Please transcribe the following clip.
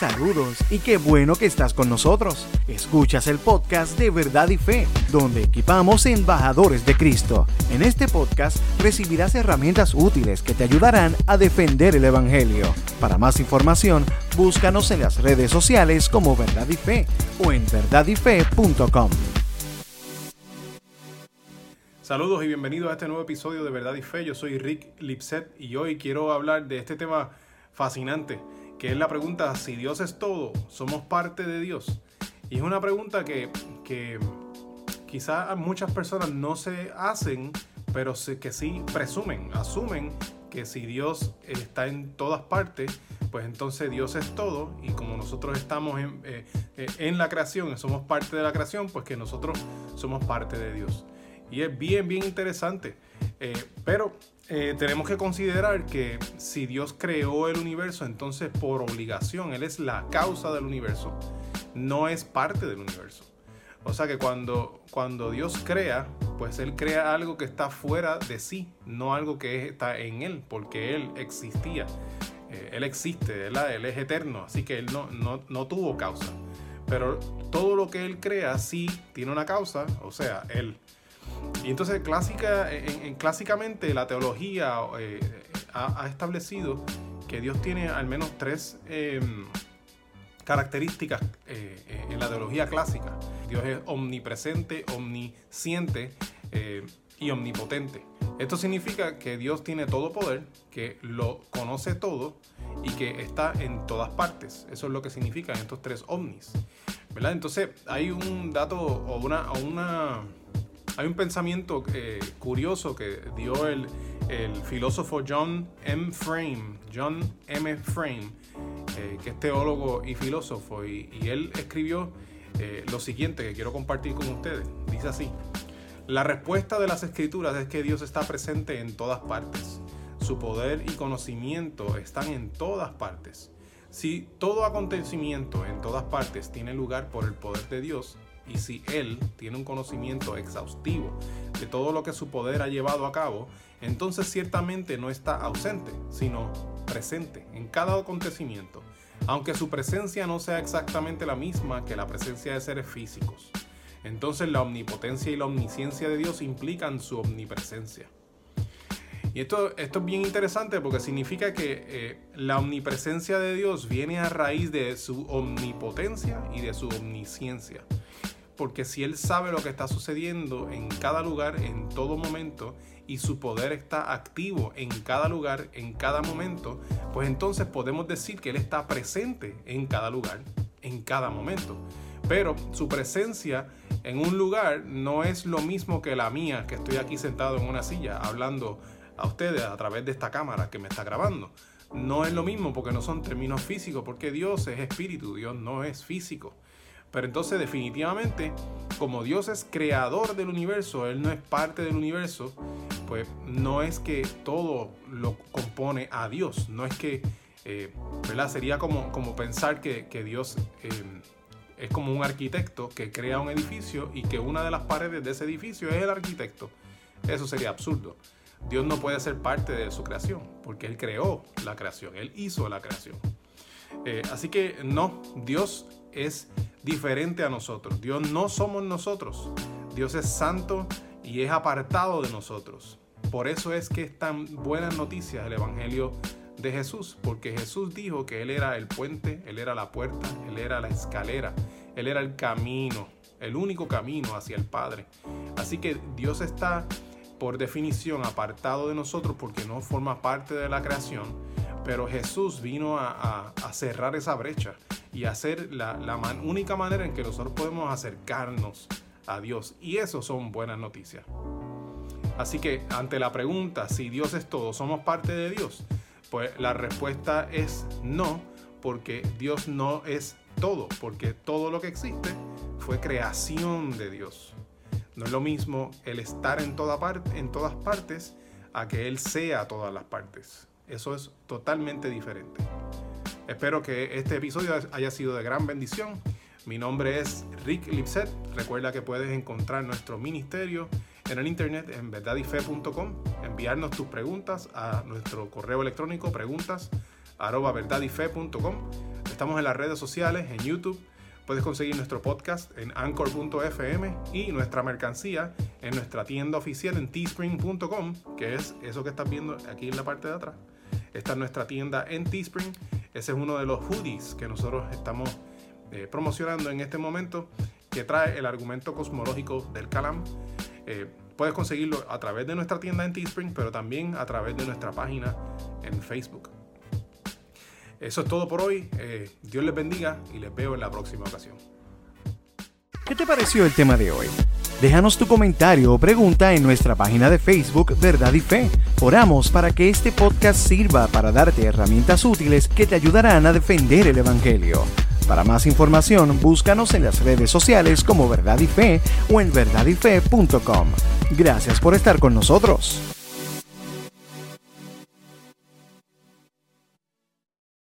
Saludos y qué bueno que estás con nosotros. Escuchas el podcast de Verdad y Fe, donde equipamos embajadores de Cristo. En este podcast recibirás herramientas útiles que te ayudarán a defender el Evangelio. Para más información, búscanos en las redes sociales como Verdad y Fe o en verdadyfe.com. Saludos y bienvenidos a este nuevo episodio de Verdad y Fe. Yo soy Rick Lipset y hoy quiero hablar de este tema fascinante que es la pregunta, si Dios es todo, ¿somos parte de Dios? Y es una pregunta que, que quizás muchas personas no se hacen, pero que sí presumen, asumen que si Dios está en todas partes, pues entonces Dios es todo y como nosotros estamos en, eh, eh, en la creación, somos parte de la creación, pues que nosotros somos parte de Dios. Y es bien, bien interesante. Eh, pero eh, tenemos que considerar que si Dios creó el universo, entonces por obligación, Él es la causa del universo, no es parte del universo. O sea que cuando, cuando Dios crea, pues Él crea algo que está fuera de sí, no algo que está en Él, porque Él existía. Eh, él existe, Él es eterno, así que Él no, no, no tuvo causa. Pero todo lo que Él crea sí tiene una causa, o sea, Él. Y entonces clásica, en, clásicamente la teología eh, ha, establecido que Dios tiene al menos tres em, características eh, eh, en la teología clásica. Dios es omnipresente, omnisciente y omnipotente. Esto significa que Dios tiene todo poder, que lo conoce todo y que está en todas partes. Eso es lo que significan estos tres omnis. ¿verdad? Entonces hay un dato o una, o una hay un pensamiento eh, curioso que dio el, filósofo John M. Frame, John M. Frame, eh, que es teólogo y filósofo, y, él escribió eh, lo siguiente que quiero compartir con ustedes. Dice así, la respuesta de las escrituras es que Dios está presente en todas partes. Su poder y conocimiento están en todas partes. Si todo acontecimiento en todas partes tiene lugar por el poder de Dios, y si Él tiene un conocimiento exhaustivo de todo lo que su poder ha llevado a cabo, entonces ciertamente no está ausente, sino presente en cada acontecimiento, aunque su presencia no sea exactamente la misma que la presencia de seres físicos. Entonces la omnipotencia y la omnisciencia de Dios implican su omnipresencia. Y esto, esto es bien interesante porque significa que eh, la omnipresencia de Dios viene a raíz de su omnipotencia y de su omnisciencia porque si Él sabe lo que está sucediendo en cada lugar, en todo momento, y su poder está activo en cada lugar, en cada momento, pues entonces podemos decir que Él está presente en cada lugar, en cada momento. Pero su presencia en un lugar no es lo mismo que la mía, que estoy aquí sentado en una silla hablando a ustedes a través de esta cámara que me está grabando. No es lo mismo porque no son términos físicos, porque Dios es espíritu, Dios no es físico. Pero entonces definitivamente, como Dios es creador del universo, Él no es parte del universo, pues no es que todo lo compone a Dios, no es que, eh, ¿verdad? Sería como, como pensar que, Dios eh, es como un arquitecto que crea un edificio y que una de las paredes de ese edificio es el arquitecto. Eso sería absurdo. Dios no puede ser parte de su creación, porque Él creó la creación, Él hizo la creación. Eh, así que no, Dios es diferente a nosotros. Dios no somos nosotros. Dios es santo y es apartado de nosotros. Por eso es que es tan buenas noticias el Evangelio de Jesús, porque Jesús dijo que Él era el puente, Él era la puerta, Él era la escalera, Él era el camino, el único camino hacia el Padre. Así que Dios está por definición apartado de nosotros porque no forma parte de la creación, pero Jesús vino a, cerrar esa brecha y hacer la, la única manera en que nosotros podemos acercarnos a Dios. Y eso son buenas noticias. Así que ante la pregunta si Dios es todo, ¿somos parte de Dios? Pues la respuesta es no, porque Dios no es todo, porque todo lo que existe fue creación de Dios. No es lo mismo el estar en, toda parte, en todas partes a que Él sea todas las partes. Eso es totalmente diferente. Espero que este episodio haya sido de gran bendición. Mi nombre es Rick Lipset. Recuerda que puedes encontrar nuestro ministerio en el internet en verdadyfe.com. Enviarnos tus preguntas a nuestro correo electrónico preguntas estamos en las redes sociales, en YouTube. Puedes conseguir nuestro podcast en anchor.fm y nuestra mercancía en nuestra tienda oficial en teespring.com, que es eso que estás viendo aquí en la parte de atrás. Esta es nuestra tienda en Teespring. Ese es uno de los hoodies que nosotros estamos eh, promocionando en este momento, que trae el argumento cosmológico del Calam. Eh, puedes conseguirlo a través de nuestra tienda en Teespring, pero también a través de nuestra página en Facebook. Eso es todo por hoy. Eh, Dios les bendiga y les veo en la próxima ocasión. ¿Qué te pareció el tema de hoy? Déjanos tu comentario o pregunta en nuestra página de Facebook Verdad y Fe. Oramos para que este podcast sirva para darte herramientas útiles que te ayudarán a defender el Evangelio. Para más información, búscanos en las redes sociales como Verdad y Fe o en verdadyfe.com. Gracias por estar con nosotros.